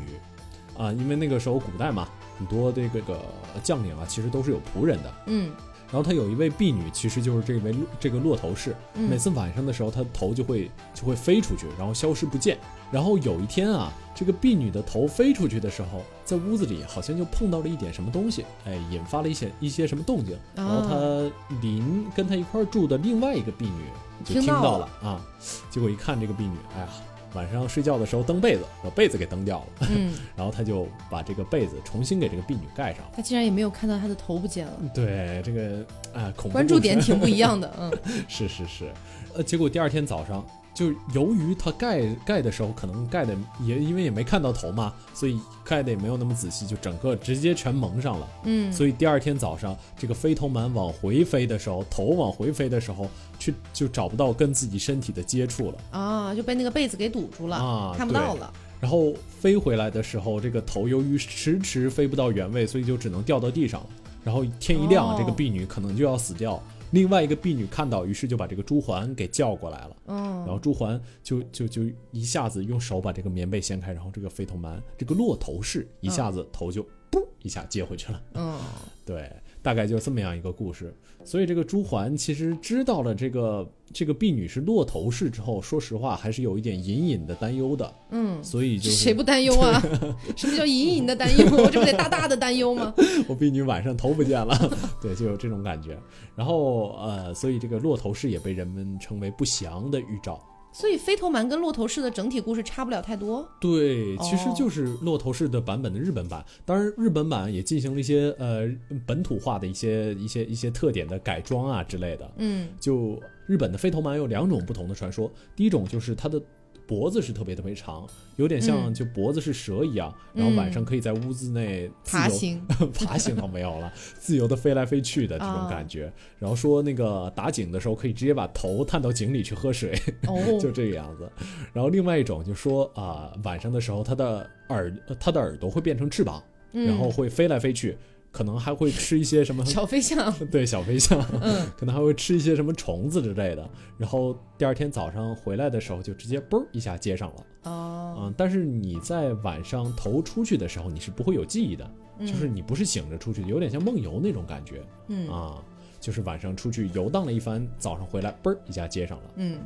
啊，因为那个时候古代嘛，很多这个个将领啊，其实都是有仆人的。嗯然后他有一位婢女，其实就是这位这个骆头氏。嗯每次晚上的时候，他头就会就会飞出去，然后消失不见。然后有一天啊，这个婢女的头飞出去的时候，在屋子里好像就碰到了一点什么东西，哎，引发了一些一些什么动静。然后他邻跟他一块儿住的另外一个婢女就听到了了啊，结果一看这个婢女，哎呀，晚上睡觉的时候蹬被子，把被子给蹬掉了。嗯，[LAUGHS] 然后他就把这个被子重新给这个婢女盖上。他竟然也没有看到他的头不见了，对这个啊，恐怖关注点挺不一样的。嗯 [LAUGHS] 是是是，呃，结果第二天早上，就由于他盖盖的时候可能盖的也因为也没看到头嘛，所以盖的也没有那么仔细，就整个直接全蒙上了。嗯，所以第二天早上，这个飞头蛮往回飞的时候，头往回飞的时候，去就找不到跟自己身体的接触了。啊就被那个被子给堵住了，啊看不到了。然后飞回来的时候，这个头由于迟迟飞不到原位，所以就只能掉到地上了。然后天一亮，哦这个婢女可能就要死掉。另外一个婢女看到，于是就把这个朱桓给叫过来了。嗯，然后朱桓就就就一下子用手把这个棉被掀开，然后这个飞头蛮这个落头氏一下子头就噗一下接回去了。嗯对，大概就这么样一个故事。所以这个朱桓其实知道了这个这个婢女是落头氏之后，说实话还是有一点隐隐的担忧的。嗯，所以就是谁不担忧啊？[LAUGHS] 什么叫隐隐的担忧？[LAUGHS] 我这不得大大的担忧吗？[LAUGHS] 我婢女晚上头不见了，对，就有这种感觉。然后呃，所以这个落头氏也被人们称为不祥的预兆。所以飞头蛮跟骆头式的整体故事差不了太多。对，其实哦就是骆头式的版本的日本版，当然日本版也进行了一些呃本土化的一些一些一些特点的改装啊之类的。嗯就日本的飞头蛮有两种不同的传说，第一种就是它的脖子是特别特别长，有点像嗯。就脖子是蛇一样，然后晚上可以在屋子内自由爬行，[LAUGHS] 爬行倒没有了，[LAUGHS] 自由的飞来飞去的这种啊感觉。然后说那个打井的时候可以直接把头探到井里去喝水，哦，[LAUGHS] 就这个样子。然后另外一种就说啊、晚上的时候它的耳呃它的耳朵会变成翅膀，嗯。然后会飞来飞去，可能还会吃一些什么小飞象，[LAUGHS] 对小飞象，嗯 [LAUGHS] 可能还会吃一些什么虫子之类的。然后第二天早上回来的时候就直接嘣儿一下接上了。哦，嗯，但是你在晚上头出去的时候，你是不会有记忆的，就是你不是醒着出去，有点像梦游那种感觉嗯啊。就是晚上出去游荡了一番，早上回来嘣儿一下接上了。嗯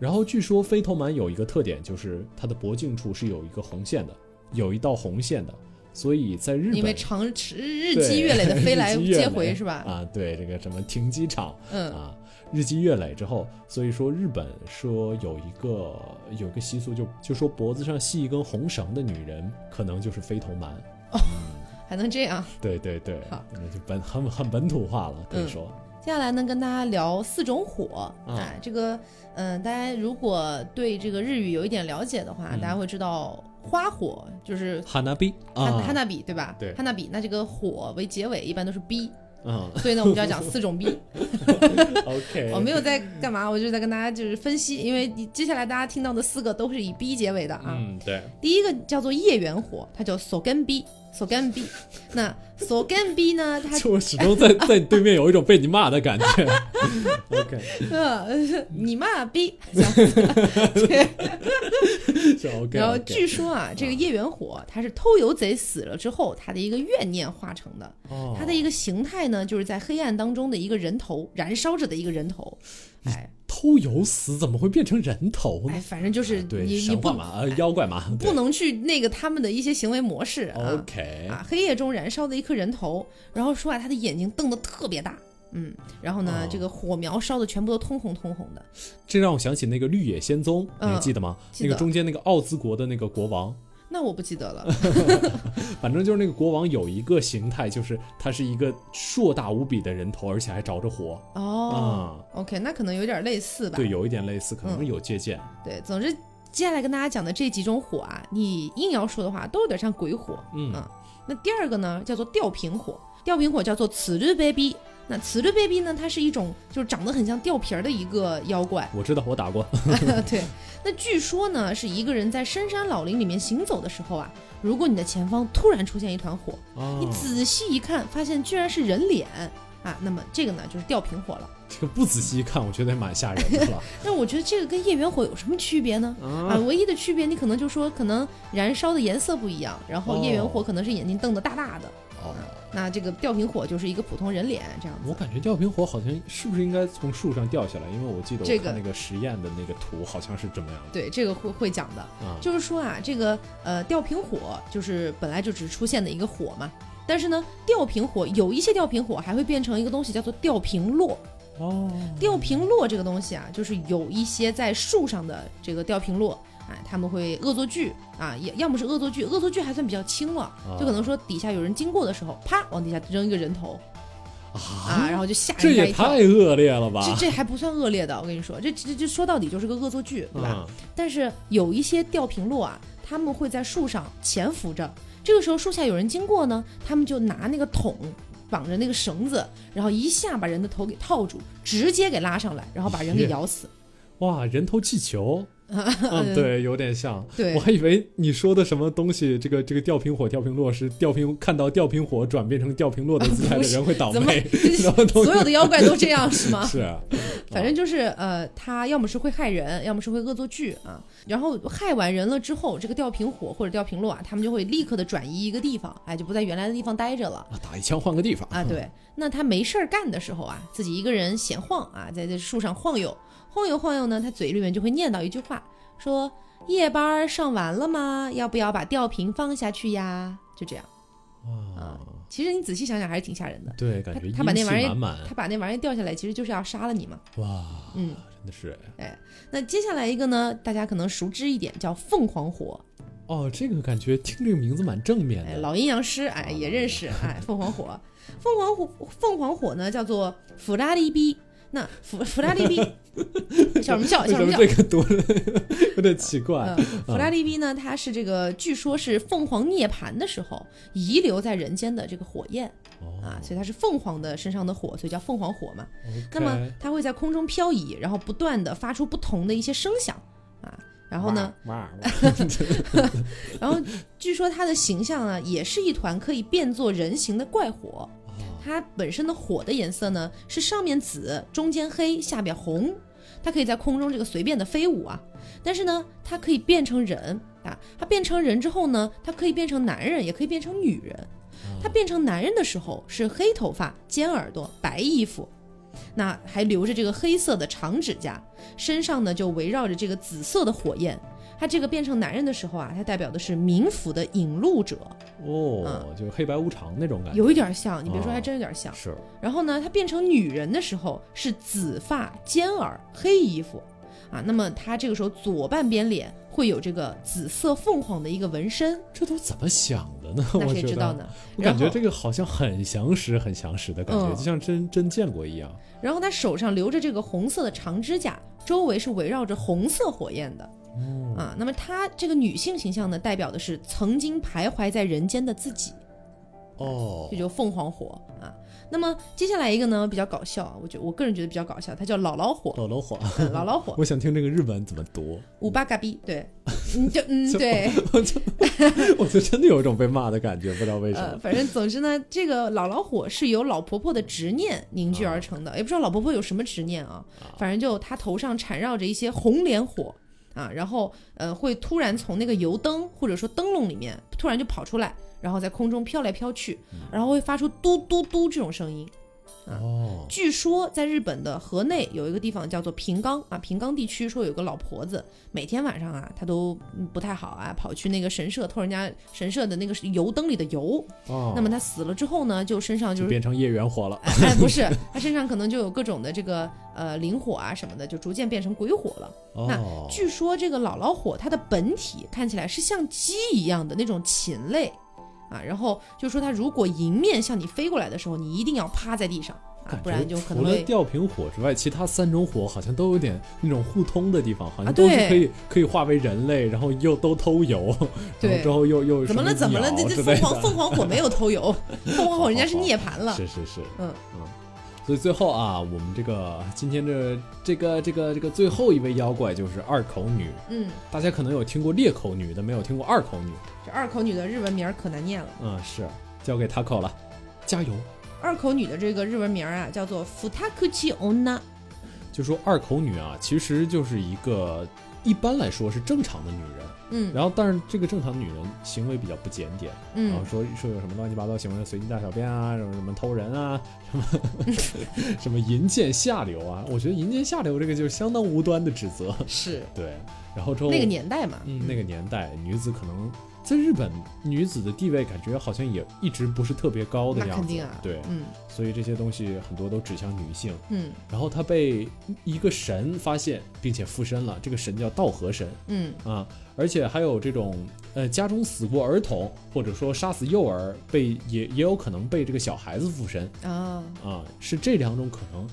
然后据说飞头蛮有一个特点，就是它的脖颈处是有一个红线的，有一道红线的，所以在日本因为长日日积月累的飞来 [LAUGHS] 接回是吧？啊，对这个什么停机场嗯啊，日积月累之后，所以说日本说有一个有一个习俗就，就说脖子上系一根红绳的女人，可能就是飞头蛮。哦还能这样。对对对好，那就本很很本土化了，可以嗯说。接下来呢，跟大家聊四种火。啊哎，这个，嗯、大家如果对这个日语有一点了解的话，嗯大家会知道花火就是哈娜比哈啊，哈娜比，对吧？对哈娜比，那这个火为结尾，一般都是 B，嗯所以呢，我们就要讲 [LAUGHS] 四种 B。[LAUGHS] OK，[LAUGHS] 我没有在干嘛，我就是在跟大家就是分析，因为你接下来大家听到的四个都是以 B 结尾的啊。嗯，对，第一个叫做夜元火，它叫 sogen B，sogen B。那 sogen B 呢，他就我始终在 [LAUGHS] 在你对面有一种被你骂的感觉。OK，[LAUGHS] 呃，你骂 [LAUGHS] OK，然后据说啊，这个叶元火他是偷油贼死了之后，他的一个怨念化成的。哦它的一个形态呢，就是在黑暗当中的一个人头，燃烧着的一个人头。哎偷油死怎么会变成人头呢哎，？反正就是对，你你不嘛，呃，妖怪嘛，不能去那个他们的一些行为模式啊。OK，啊，黑夜中燃烧的一颗人头，然后说啊，他的眼睛瞪得特别大，嗯，然后呢，哦这个火苗烧的全部都通红通红的，这让我想起那个《绿野仙踪》，你还嗯记得吗？记得那个中间那个奥兹国的那个国王，那我不记得了。[LAUGHS] 反正就是那个国王有一个形态，就是他是一个硕大无比的人头，而且还着着火。哦、o k 那可能有点类似吧。对，有一点类似，可能嗯有借鉴。对，总之接下来跟大家讲的这几种火啊，你硬要说的话，都有点像鬼火。嗯嗯那第二个呢，叫做吊瓶火，吊瓶火叫做此日 baby。那此日 baby 呢，它是一种就是长得很像吊瓶儿的一个妖怪。我知道，我打过。[LAUGHS] 对，那据说呢，是一个人在深山老林里面行走的时候啊，如果你的前方突然出现一团火，啊你仔细一看，发现居然是人脸啊，那么这个呢就是吊瓶火了。这个不仔细一看，我觉得也蛮吓人的了。但 [LAUGHS] 我觉得这个跟夜缘火有什么区别呢？啊，啊，唯一的区别你可能就说可能燃烧的颜色不一样，然后夜缘火可能是眼睛瞪得大大的，哦，那这个吊瓶火就是一个普通人脸这样子。我感觉吊瓶火好像是不是应该从树上掉下来？因为我记得这个我看那个实验的那个图好像是这么样的。对，这个会会讲的，啊，就是说啊，这个呃吊瓶火就是本来就只出现的一个火嘛，但是呢，吊瓶火有一些吊瓶火还会变成一个东西叫做吊瓶落。哦，吊瓶落这个东西啊，就是有一些在树上的这个吊瓶落。哎，他们会恶作剧啊，也要么是恶作剧，恶作剧还算比较轻了，就可能说底下有人经过的时候，啪往底下扔一个人头啊，然后就吓这也人家一跳。太恶劣了吧？这这还不算恶劣的，我跟你说，这这这说到底就是个恶作剧，对吧？嗯但是有一些吊瓶落啊，他们会在树上潜伏着，这个时候树下有人经过呢，他们就拿那个桶绑着那个绳子，然后一下把人的头给套住，直接给拉上来，然后把人给咬死。哇，人头气球，嗯，对，有点像。对我还以为你说的什么东西，这个这个吊瓶火、吊瓶落是吊瓶看到吊瓶火转变成吊瓶落的姿态的 [LAUGHS] 人会倒霉，[LAUGHS] 所有的妖怪都这样是吗？[LAUGHS] 是啊，反正就是呃，他要么是会害人，要么是会恶作剧啊。然后害完人了之后，这个吊瓶火或者吊瓶落啊，他们就会立刻的转移一个地方，哎，就不在原来的地方待着了。啊，打一枪换个地方啊，对，那他没事儿干的时候啊，自己一个人闲晃啊，在这树上晃悠，晃悠晃悠呢，他嘴里面就会念叨一句话，说夜班上完了吗？要不要把吊瓶放下去呀？就这样，哇，其实你仔细想想还是挺吓人的。对，感觉他把那玩意儿满满他把那玩意儿掉下来，其实就是要杀了你嘛。哇，嗯，真的是哎那接下来一个呢，大家可能熟知一点，叫凤凰火。哦，这个感觉听这个名字蛮正面哎，的。老阴阳师哎也认识哎，凤凰火，凤凰火凤凰火呢叫做弗拉利比。那弗弗拉利比 [LAUGHS] 笑什么笑？笑什么笑？这个读的 [LAUGHS] 有点奇怪？嗯，弗拉利比呢，它是这个据说是凤凰涅槃的时候遗留在人间的这个火焰哦啊，所以它是凤凰的身上的火，所以叫凤凰火嘛。那么它会在空中漂移，然后不断的发出不同的一些声响啊。然后呢，[LAUGHS] [LAUGHS] 然后据说它的形象啊，也是一团可以变作人形的怪火。它本身的火的颜色呢，是上面紫，中间黑，下边红。它可以在空中这个随便的飞舞啊，但是呢，它可以变成人啊。它变成人之后呢，它可以变成男人，也可以变成女人。它变成男人的时候是黑头发、尖耳朵、白衣服，那还留着这个黑色的长指甲，身上呢就围绕着这个紫色的火焰。他这个变成男人的时候啊，他代表的是冥府的引路者，哦，就是黑白无常那种感觉，有一点像，你别说，哦还真有点像。是然后呢，他变成女人的时候是紫发、尖耳、黑衣服，啊，那么他这个时候左半边脸会有这个紫色凤凰的一个纹身，这都怎么想的呢？那我谁知道呢？我感觉这个好像很详实、很详实的感觉，嗯就像真真见过一样。然后他手上留着这个红色的长指甲，周围是围绕着红色火焰的。嗯，啊，那么她这个女性形象呢，代表的是曾经徘徊在人间的自己，哦这，就凤凰火啊。那么接下来一个呢，比较搞笑，我觉我个人觉得比较搞笑，它叫姥姥火，老老火，嗯，姥姥火，[LAUGHS] 我想听这个日文怎么读，五八嘎逼，对，你，就嗯 [LAUGHS] 就对，我就 [LAUGHS] 我就真的有一种被骂的感觉，不知道为什呃，么。反正总之呢，这个姥姥火是由老婆婆的执念凝聚而成的，也不知道老婆婆有什么执念啊，反正就她头上缠绕着一些红莲火啊，然后呃会突然从那个油灯或者说灯笼里面突然就跑出来，然后在空中飘来飘去，然后会发出嘟嘟嘟这种声音。哦，据说在日本的河内有一个地方叫做平冈啊，平冈地区说有个老婆子，每天晚上啊，她都嗯不太好啊，跑去那个神社偷人家神社的那个油灯里的油。哦那么她死了之后呢，就身上就就是变成业缘火了。[LAUGHS] 哎哎不是，她身上可能就有各种的这个呃灵火啊什么的，就逐渐变成鬼火了。哦，据说这个姥姥火它的本体看起来是像鸡一样的那种禽类。啊，然后就说他如果迎面向你飞过来的时候，你一定要趴在地上啊，不然就可能除了吊瓶火之外，其他三种火好像都有点那种互通的地方，好啊像都是可以、可以化为人类，然后又都偷油，然对后之后又又怎么了？怎么了？鸟这这凤凰凤凰火没有偷油，[LAUGHS] 凤凰火人家是涅槃了。是是是，嗯嗯所以最后啊，我们这个今天这这个这个这个最后一位妖怪就是二口女，嗯，大家可能有听过裂口女，但没有听过二口女。这二口女的日文名儿可难念了。嗯，是交给 Taco 了，加油！二口女的这个日文名儿啊，叫做 Futakuchi Onna。就说二口女啊，其实就是一个一般来说是正常的女人，嗯。然后但是这个正常女人行为比较不检点，然后嗯，说说有什么乱七八糟行为，随地大小便啊，[LAUGHS] 什么什么偷人啊，什么 [LAUGHS] 什么淫贱下流啊，我觉得淫贱下流这个就是相当无端的指责，是。对，然后之后那个年代嘛。嗯，那个年代女子可能在日本女子的地位感觉好像也一直不是特别高的样子，肯定啊。对，嗯所以这些东西很多都指向女性。嗯然后她被一个神发现，并且附身了，这个神叫道和神嗯啊，而且还有这种呃家中死过儿童，或者说杀死幼儿，被也也有可能被这个小孩子附身啊，啊，是这两种可能，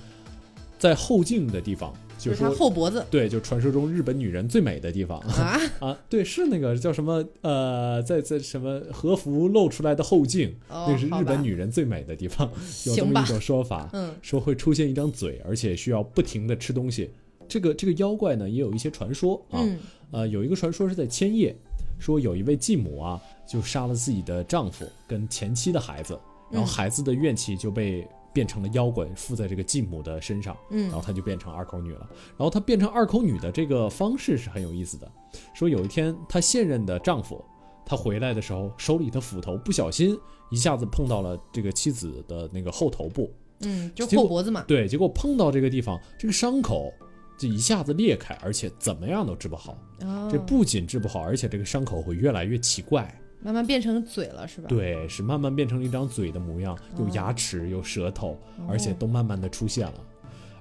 在后颈的地方，就就是是她说后脖子对，就传说中日本女人最美的地方。啊。[LAUGHS] 啊，对，是那个叫什么呃，在在什么和服露出来的后颈，哦那个是日本女人最美的地方，[LAUGHS] 有这么一种说法，[LAUGHS] 嗯说会出现一张嘴，而且需要不停的吃东西。这个这个妖怪呢，也有一些传说啊，嗯呃，有一个传说是在千叶，说有一位继母啊，就杀了自己的丈夫跟前妻的孩子，然后嗯孩子的怨气就被变成了妖怪，附在这个继母的身上。嗯然后她就变成二口女了。然后她变成二口女的这个方式是很有意思的，说有一天她现任的丈夫，他回来的时候手里的斧头不小心一下子碰到了这个妻子的那个后头部，嗯，就后脖子嘛。对，结果碰到这个地方，这个伤口就一下子裂开，而且怎么样都治不好。哦这不仅治不好，而且这个伤口会越来越奇怪。慢慢变成嘴了是吧？对，是慢慢变成了一张嘴的模样，有牙齿，有舌头，而且都慢慢的出现了。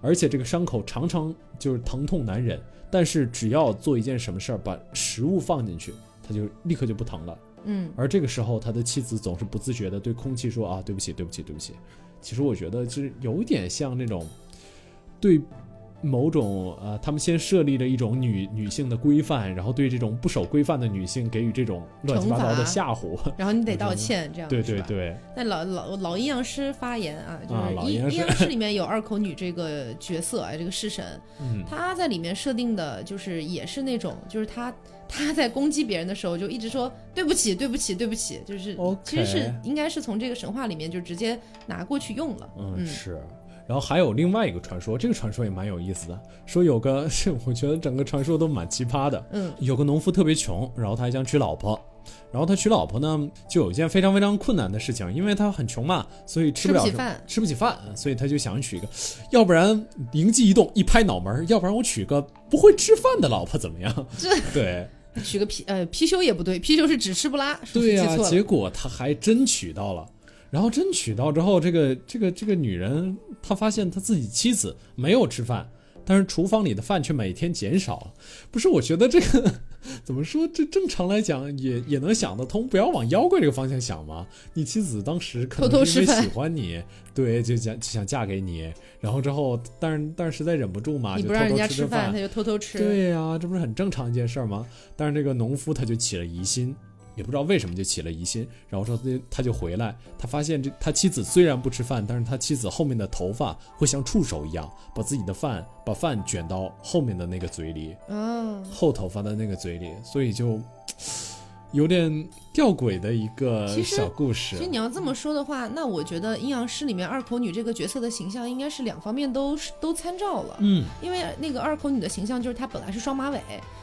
而且这个伤口常常就是疼痛难忍，但是只要做一件什么事儿，把食物放进去，他就立刻就不疼了。嗯，而这个时候，他的妻子总是不自觉的对空气说：“啊，对不起，对不起，对不起。”其实我觉得就是有一点像那种对某种呃，他们先设立了一种女女性的规范，然后对这种不守规范的女性给予这种乱七八糟的吓唬。然后你得道歉，这 [LAUGHS] 样对。对对，那老老老阴阳师发言啊，就啊 [LAUGHS] 是阴老阴阳师阴阳师里面有二口女这个角色啊，这个式神，嗯，她在里面设定的就是也是那种，就是他他在攻击别人的时候就一直说对不起对不起对不起，就是其实是应该是从这个神话里面就直接拿过去用了。嗯是。然后还有另外一个传说，这个传说也蛮有意思的，说有个是 [LAUGHS] 我觉得整个传说都蛮奇葩的，嗯。有个农夫特别穷，然后他还想娶老婆，然后他娶老婆呢，就有一件非常非常困难的事情，因为他很穷嘛，所以吃不起饭。吃不起饭，所以他就想娶一个，要不然灵机一动，一拍脑门儿，要不然我娶个不会吃饭的老婆怎么样？[LAUGHS] 这对。[LAUGHS] 娶个貔呃貔貅也不对，貔貅是只吃不拉，是不是对呀、结果他还真娶到了。然后真娶到之后，这个这个这个女人，她发现她自己妻子没有吃饭，但是厨房里的饭却每天减少了。不是，我觉得这个 [LAUGHS] 怎么说？这正常来讲也也能想得通，不要往妖怪这个方向想嘛。你妻子当时可能是因为喜欢你，对，就想就想嫁给你，然后之后，但是但是实在忍不住嘛，就偷偷吃着饭，他就偷偷吃。对呀、这不是很正常一件事儿吗？但是这个农夫他就起了疑心，也不知道为什么就起了疑心，然后说他就他就回来，他发现这他妻子虽然不吃饭，但是他妻子后面的头发会像触手一样，把自己的饭把饭卷到后面的那个嘴里，嗯，后头发的那个嘴里，所以就有点吊诡的一个小故事其实。你要这么说的话，那我觉得阴阳师里面二口女这个角色的形象应该是两方面都都参照了。嗯，因为那个二口女的形象就是她本来是双马尾，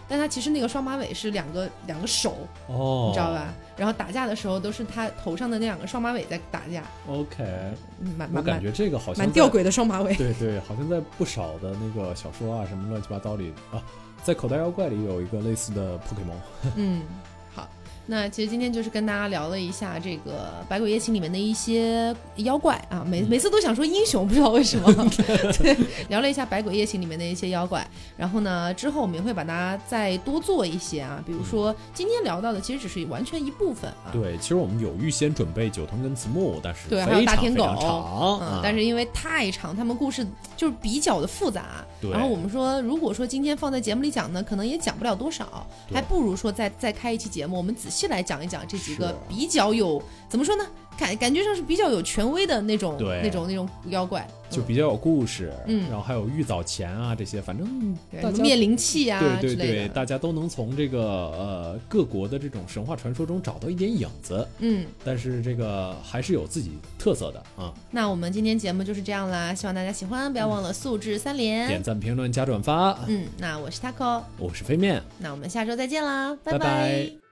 但她其实那个双马尾是两个两个手，哦，你知道？吧？然后打架的时候都是她头上的那两个双马尾在打架，？OK，我感觉这个好像蛮吊诡的双马尾。对对，好像在不少的那个小说啊，什么乱七八糟里啊，在口袋妖怪里有一个类似的 Pokemon。嗯，好。那其实今天就是跟大家聊了一下这个《百鬼夜行》里面的一些妖怪啊，每每次都想说英雄，不知道为什么。[LAUGHS] 对，聊了一下《百鬼夜行》里面的一些妖怪，然后呢，之后我们也会把它再多做一些啊，比如说今天聊到的，其实只是完全一部分啊。对，其实我们有预先准备九头跟子木，但是对还有大天狗嗯啊，，但是因为太长，他们故事就是比较的复杂。对然后我们说，如果说今天放在节目里讲呢，可能也讲不了多少，还不如说再再开一期节目，我们仔细来讲一讲这几个比较有怎么说呢，感感觉上是比较有权威的那种对。那种那种妖怪，嗯。就比较有故事，嗯。然后还有玉藻前啊这些，反正灭灵气啊对对对。大家都能从这个呃各国的这种神话传说中找到一点影子，嗯，但是这个还是有自己特色的啊。那我们今天节目就是这样啦，希望大家喜欢，不要忘了素质三连。点赞、评论、加转发，嗯，那我是 taco，我是飞面。那我们下周再见啦，拜拜